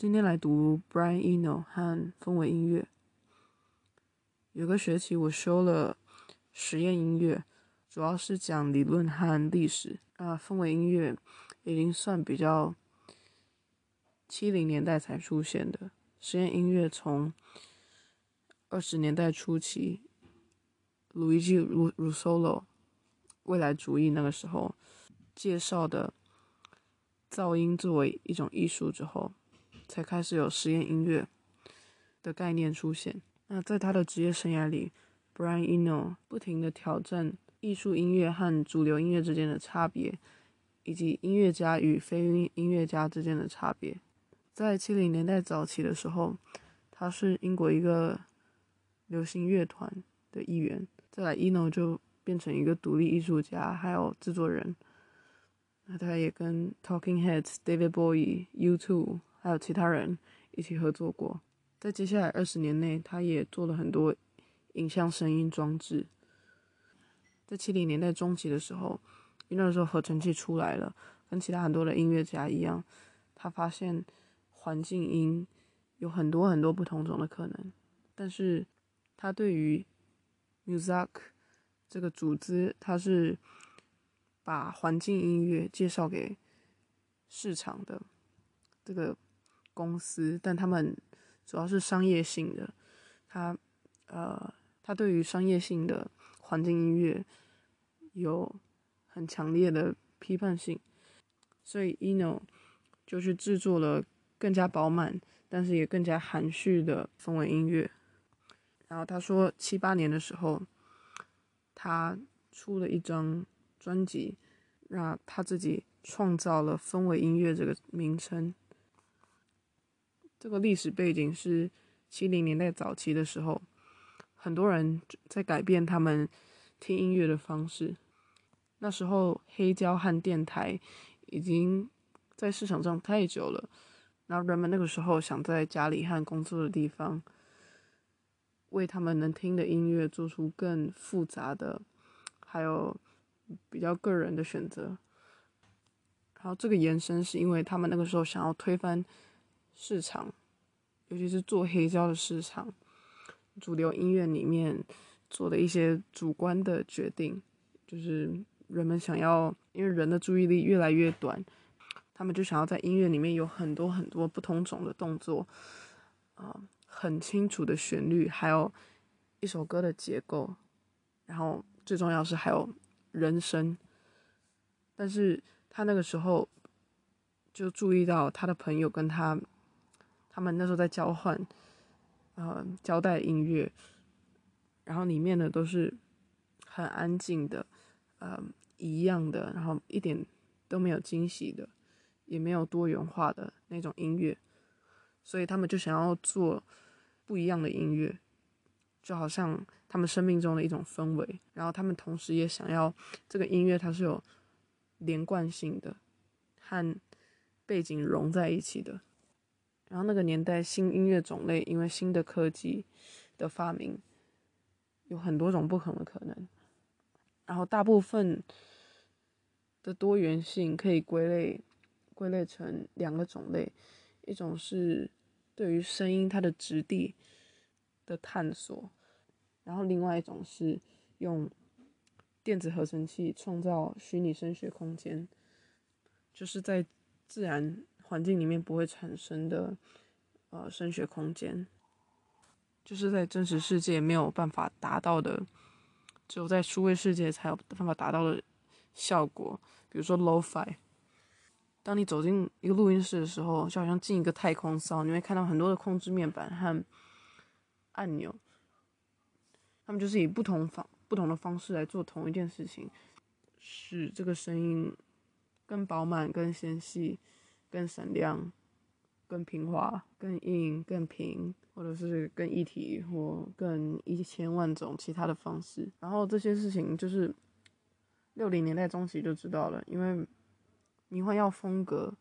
今天来读 Brian Eno 和氛围音乐。有个学期我修了实验音乐，主要是讲理论和历史。啊，氛围音乐已经算比较七零年代才出现的。实验音乐从二十年代初期，鲁伊基鲁鲁索洛未来主义那个时候介绍的噪音作为一种艺术之后。才开始有实验音乐的概念出现。那在他的职业生涯里，Brian Eno 不停地挑战艺术音乐和主流音乐之间的差别，以及音乐家与非音乐家之间的差别。在七零年代早期的时候，他是英国一个流行乐团的一员。再来，Eno 就变成一个独立艺术家，还有制作人。那他也跟 Talking Heads、David Bowie、U2。还有其他人一起合作过，在接下来二十年内，他也做了很多影像声音装置。在七零年代中期的时候，因为那时候合成器出来了，跟其他很多的音乐家一样，他发现环境音有很多很多不同种的可能，但是他对于 Muzak 这个组织，他是把环境音乐介绍给市场的这个。公司，但他们主要是商业性的。他，呃，他对于商业性的环境音乐有很强烈的批判性，所以 Eno 就去制作了更加饱满，但是也更加含蓄的氛围音乐。然后他说，七八年的时候，他出了一张专辑，让他自己创造了氛围音乐这个名称。这个历史背景是七零年代早期的时候，很多人在改变他们听音乐的方式。那时候黑胶和电台已经在市场上太久了，然后人们那个时候想在家里和工作的地方，为他们能听的音乐做出更复杂的，还有比较个人的选择。然后这个延伸是因为他们那个时候想要推翻。市场，尤其是做黑胶的市场，主流音乐里面做的一些主观的决定，就是人们想要，因为人的注意力越来越短，他们就想要在音乐里面有很多很多不同种的动作，啊、很清楚的旋律，还有一首歌的结构，然后最重要是还有人声，但是他那个时候就注意到他的朋友跟他。他们那时候在交换，呃，交代音乐，然后里面的都是很安静的，呃，一样的，然后一点都没有惊喜的，也没有多元化的那种音乐，所以他们就想要做不一样的音乐，就好像他们生命中的一种氛围，然后他们同时也想要这个音乐它是有连贯性的，和背景融在一起的。然后那个年代，新音乐种类因为新的科技的发明，有很多种不同的可能。然后大部分的多元性可以归类归类成两个种类，一种是对于声音它的质地的探索，然后另外一种是用电子合成器创造虚拟声学空间，就是在自然。环境里面不会产生的，呃，声学空间，就是在真实世界没有办法达到的，只有在数位世界才有办法达到的效果。比如说 Lo-Fi，当你走进一个录音室的时候，就好像进一个太空舱，你会看到很多的控制面板和按钮，他们就是以不同方不同的方式来做同一件事情，使这个声音更饱满、更纤细。更闪亮、更平滑、更硬、更平，或者是更一体，或更一千万种其他的方式。然后这些事情就是六零年代中期就知道了，因为迷幻药风格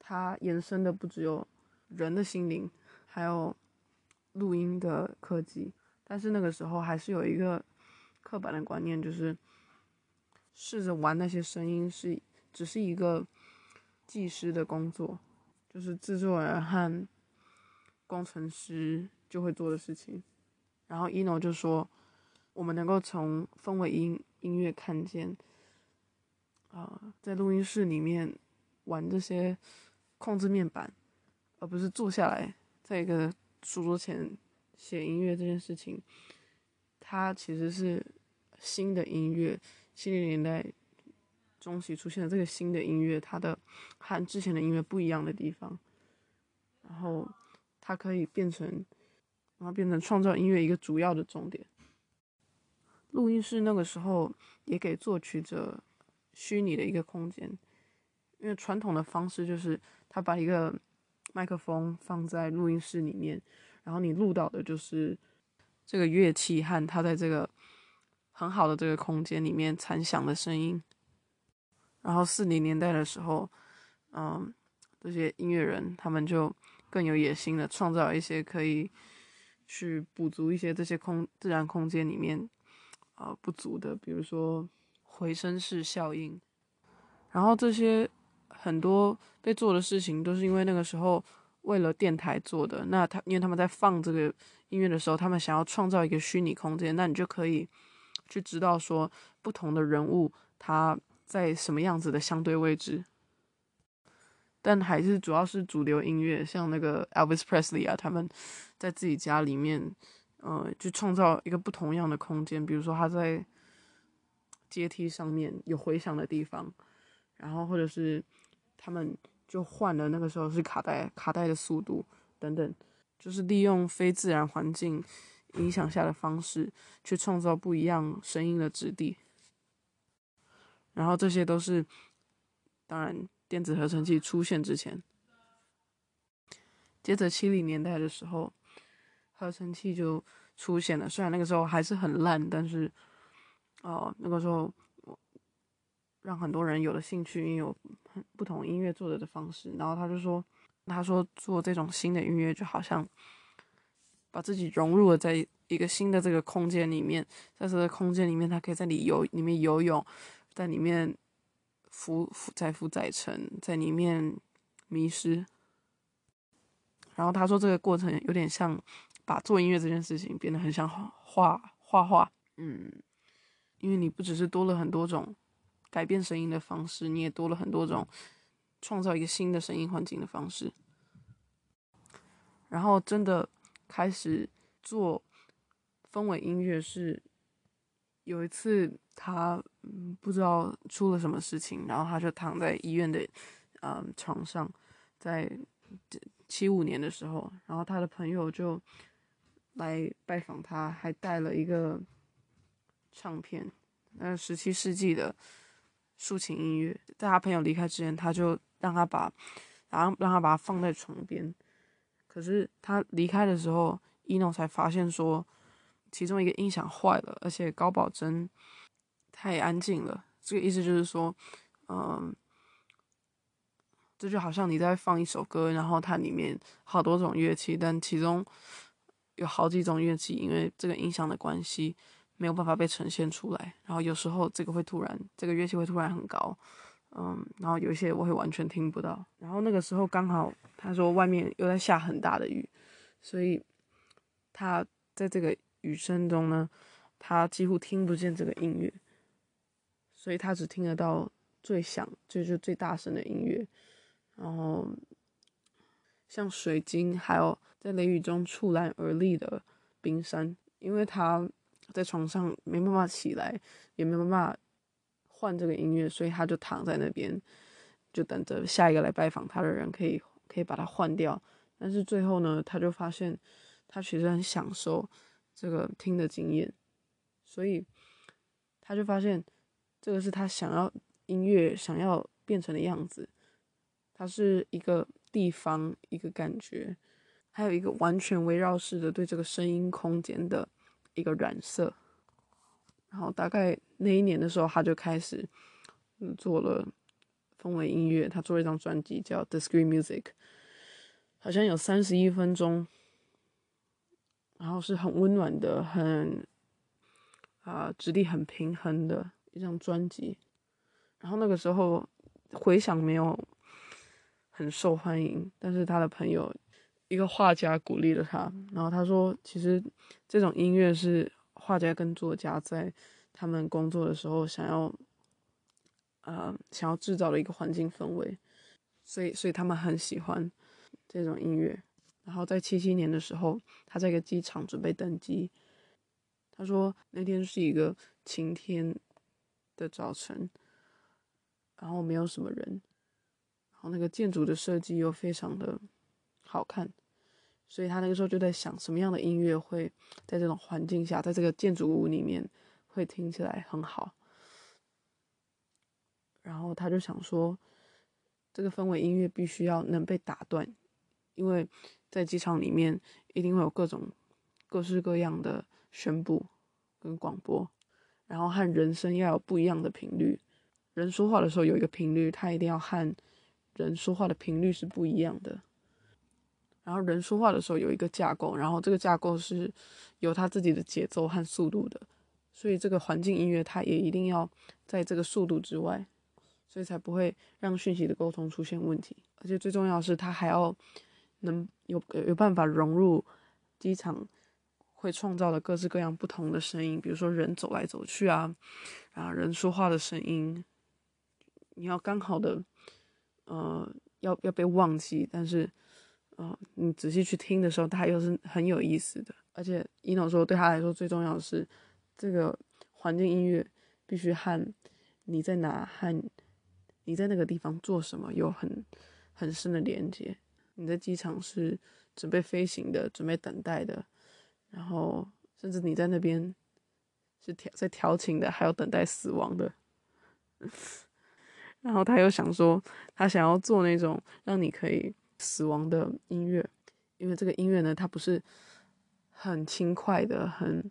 它延伸的不只有人的心灵，还有录音的科技。但是那个时候还是有一个刻板的观念，就是试着玩那些声音是只是一个。技师的工作，就是制作人和工程师就会做的事情。然后 Eno 就说，我们能够从氛围音音乐看见，啊、在录音室里面玩这些控制面板，而不是坐下来在一个书桌前写音乐这件事情，它其实是新的音乐，七零年代中期出现的这个新的音乐，它的和之前的音乐不一样的地方，然后它可以变成，然后变成创造音乐一个主要的重点。录音室那个时候也给作曲者虚拟的一个空间，因为传统的方式就是他把一个麦克风放在录音室里面，然后你录到的就是这个乐器和它在这个很好的这个空间里面残响的声音。然后四零年代的时候，嗯，这些音乐人他们就更有野心的创造一些可以去补足一些这些空自然空间里面啊、不足的，比如说回声式效应。然后这些很多被做的事情都是因为那个时候为了电台做的。那他因为他们在放这个音乐的时候，他们想要创造一个虚拟空间，那你就可以去知道说不同的人物他在什么样子的相对位置。但还是主要是主流音乐，像那个 Elvis Presley 啊，他们在自己家里面，呃，就创造一个不同样的空间，比如说他在阶梯上面有回响的地方。然后，或者是他们就换了那个时候是卡带，卡带的速度等等，就是利用非自然环境影响下的方式去创造不一样声音的质地。然后这些都是，当然电子合成器出现之前。接着七零年代的时候，合成器就出现了，虽然那个时候还是很烂，但是哦，那个时候。让很多人有了兴趣，因为有不同音乐做的的方式。然后他就说，他说做这种新的音乐就好像把自己融入了在一个新的这个空间里面，在这个空间里面，他可以在里游里面游泳，在里面浮浮载浮载沉，在里面迷失。然后他说这个过程有点像把做音乐这件事情变得很像画画画，嗯，因为你不只是多了很多种。改变声音的方式，你也多了很多种创造一个新的声音环境的方式。然后真的开始做氛围音乐是有一次他不知道出了什么事情，然后他就躺在医院的嗯床上，在七五年的时候，然后他的朋友就来拜访他，还带了一个唱片，那十七世纪的。抒情音乐，在他朋友离开之前，他就让他把，然后让他把它放在床边。可是他离开的时候，Eno 才发现说，其中一个音响坏了，而且高保真太安静了。这个意思就是说，嗯，这就好像你在放一首歌，然后它里面好多种乐器，但其中有好几种乐器，因为这个音响的关系。没有办法被呈现出来，然后有时候这个会突然，这个乐器会突然很高，嗯，然后有一些我会完全听不到。然后那个时候刚好他说外面又在下很大的雨，所以他在这个雨声中呢，他几乎听不见这个音乐，所以他只听得到最响，就是最大声的音乐。然后像水晶，还有在雷雨中触篮而立的冰山，因为他。在床上没办法起来，也没办法换这个音乐，所以他就躺在那边，就等着下一个来拜访他的人可以可以把它换掉。但是最后呢，他就发现他其实很享受这个听的经验，所以他就发现这个是他想要音乐想要变成的样子。它是一个地方，一个感觉，还有一个完全围绕式的对这个声音空间的。一个染色，然后大概那一年的时候，他就开始做了氛围音乐。他做了一张专辑叫《Discrete Music》，好像有三十一分钟，然后是很温暖的，很啊质地很平衡的一张专辑。然后那个时候回响没有很受欢迎。但是他的朋友，一个画家鼓励了他，然后他说，其实这种音乐是画家跟作家在他们工作的时候想要，呃，想要制造的一个环境氛围，所以，所以他们很喜欢这种音乐。然后在七七年的时候，他在一个机场准备登机。他说那天是一个晴天的早晨，然后没有什么人，然后那个建筑的设计又非常的好看，所以他那个时候就在想，什么样的音乐会在这种环境下，在这个建筑物里面会听起来很好。然后他就想说，这个氛围音乐必须要能被打断，因为。在机场里面，一定会有各种各式各样的宣布跟广播，然后和人声要有不一样的频率。人说话的时候有一个频率，它一定要和人说话的频率是不一样的。然后人说话的时候有一个架构，然后这个架构是有它自己的节奏和速度的，所以这个环境音乐它也一定要在这个速度之外，所以才不会让讯息的沟通出现问题。而且最重要的是，它还要。能有有办法融入机场会创造的各式各样不同的声音，比如说人走来走去啊，啊人说话的声音，你要刚好的，呃，要要被忘记，但是，呃，你仔细去听的时候，它又是很有意思的。而且一诺说，对他来说最重要的是，这个环境音乐必须和你在哪和你在那个地方做什么有很很深的连接。你在机场是准备飞行的，准备等待的，然后甚至你在那边是调在调情的，还有等待死亡的。然后他又想说，他想要做那种让你可以死亡的音乐，因为这个音乐呢，它不是很轻快的、很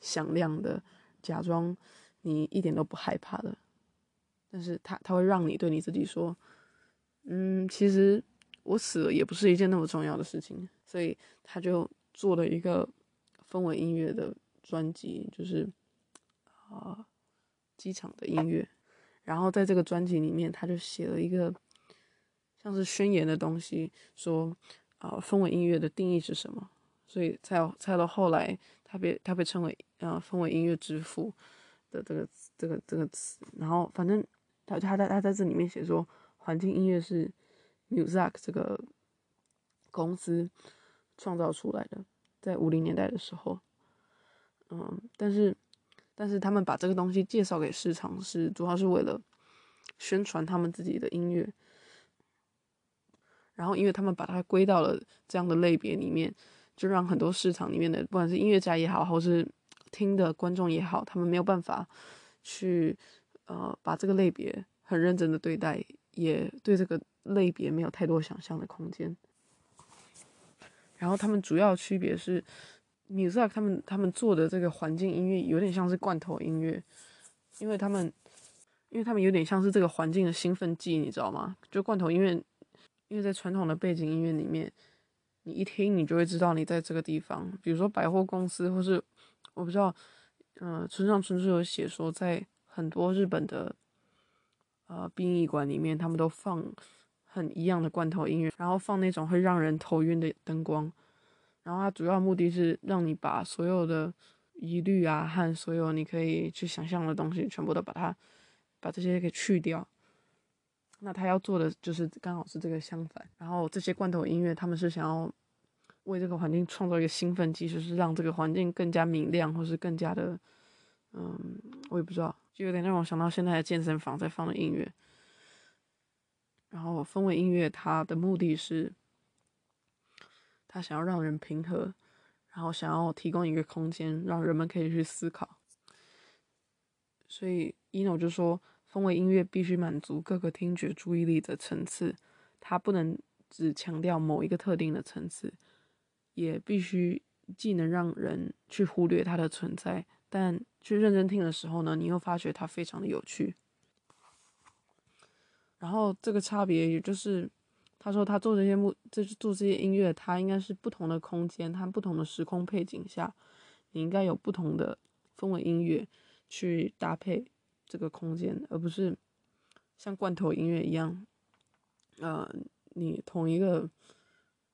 响亮的，假装你一点都不害怕的，但是他他会让你对你自己说，嗯，其实。我死了也不是一件那么重要的事情，所以他就做了一个氛围音乐的专辑，就是啊、机场的音乐。然后在这个专辑里面，他就写了一个像是宣言的东西，说啊、呃、氛围音乐的定义是什么。所以才有才到后来，他被他被称为啊、呃、氛围音乐之父的这个这个这个词。然后反正他他在他在这里面写说，环境音乐是。Muzak 这个公司创造出来的，在五零年代的时候，嗯，但是但是他们把这个东西介绍给市场是主要是为了宣传他们自己的音乐，然后因为他们把它归到了这样的类别里面，就让很多市场里面的不管是音乐家也好，或是听的观众也好，他们没有办法去呃把这个类别很认真的对待，也对这个。类别没有太多想象的空间，然后他们主要区别是，Muzak 他们他们做的这个环境音乐有点像是罐头音乐，因为他们，因为他们有点像是这个环境的兴奋剂，你知道吗？就罐头音乐，因为在传统的背景音乐里面，你一听你就会知道你在这个地方，比如说百货公司，或是我不知道，嗯、呃，村上春树有写说，在很多日本的呃殡仪馆里面，他们都放。很一样的罐头音乐，然后放那种会让人头晕的灯光，然后它主要目的是让你把所有的疑虑啊和所有你可以去想象的东西，全部都把它把这些给去掉。那他要做的就是刚好是这个相反。然后这些罐头音乐，他们是想要为这个环境创造一个兴奋剂，就是让这个环境更加明亮，或是更加的，嗯，我也不知道，就有点让我想到现在的健身房在放的音乐。然后氛围音乐，它的目的是，他想要让人平和，然后想要提供一个空间，让人们可以去思考。所以，Eno 就说，氛围音乐必须满足各个听觉注意力的层次，它不能只强调某一个特定的层次，也必须既能让人去忽略它的存在，但去认真听的时候呢，你又发觉它非常的有趣。然后这个差别，也就是他说他做这些目，这做这些音乐，他应该是不同的空间，他不同的时空背景下，你应该有不同的氛围音乐去搭配这个空间，而不是像罐头音乐一样，呃，你同一个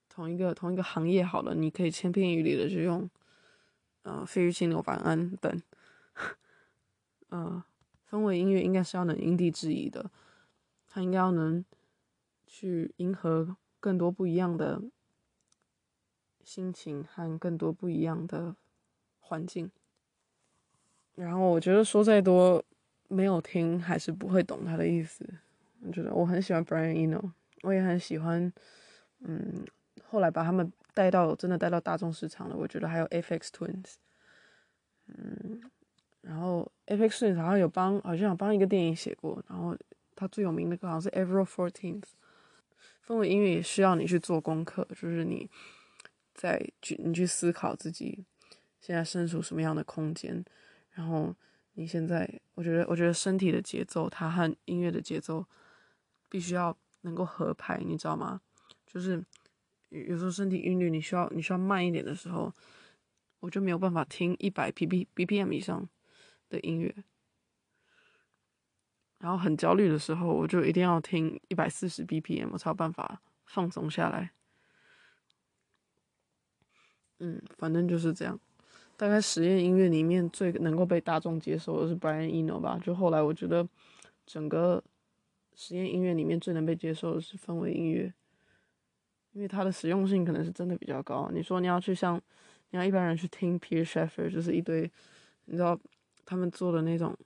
同一个同一个行业好了，你可以千篇一律的去用，呃，费玉清、纽凡安等，呃，氛围音乐应该是要能因地制宜的，他应该要能去迎合更多不一样的心情和更多不一样的环境。然后我觉得说再多，没有听还是不会懂他的意思。我觉得我很喜欢 Brian Eno，我也很喜欢，嗯，后来把他们带到真的带到大众市场了。我觉得还有 Aphex Twins，嗯，然后 APEX Twins 好像有帮，好像有帮一个电影写过。然后他最有名的歌好像是 April 14th。氛围音乐也需要你去做功课，就是你在去你去思考自己现在身处什么样的空间。然后你现在，我觉得，我觉得身体的节奏，它和音乐的节奏必须要能够合拍，你知道吗？就是有时候身体韵律，你需要你需要慢一点的时候，我就没有办法听一百 P P B P M 以上的音乐。然后很焦虑的时候，我就一定要听一百四十 B P M，我才有办法放松下来。嗯，反正就是这样。大概实验音乐里面最能够被大众接受的是 Brian Eno 吧。就后来我觉得，整个实验音乐里面最能被接受的是氛围音乐，因为它的实用性可能是真的比较高。你说你要去像，你要一般人去听 Peter Shaffer，就是一堆，你知道他们做的那种，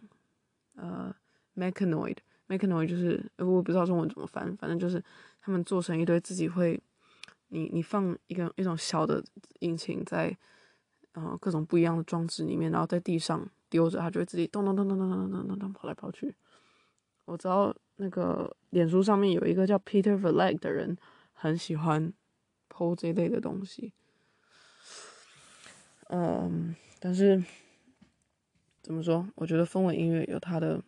呃，Mechanoid，Mechanoid 就是我不知道中文怎么翻，反正就是他们做成一堆自己会，你你放一个一种小的引擎在。然后各种不一样的装置里面，然后在地上丢着，它就会自己咚咚咚咚咚咚咚咚咚跑来跑去。我知道那个脸书上面有一个叫 Peter Verlag 的人，很喜欢 PO 这类的东西。嗯，但是怎么说？我觉得氛围音乐有它的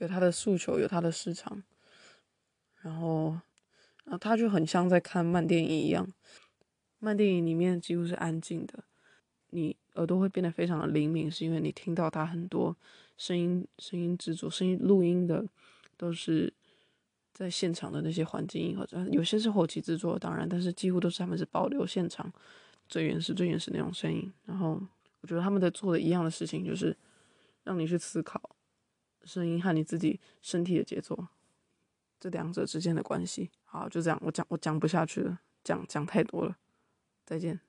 有他的诉求，有他的市场。然后，啊，他就很像在看慢电影一样。慢电影里面几乎是安静的，你耳朵会变得非常的灵敏，是因为你听到他很多声音、声音制作、声音录音的都是在现场的那些环境音，或者有些是后期制作，当然，但是几乎都是他们是保留现场最原始、最原始那种声音。然后我觉得他们在做的一样的事情，就是让你去思考声音和你自己身体的节奏这两者之间的关系。好，就这样，我讲我讲不下去了，讲讲太多了。再见。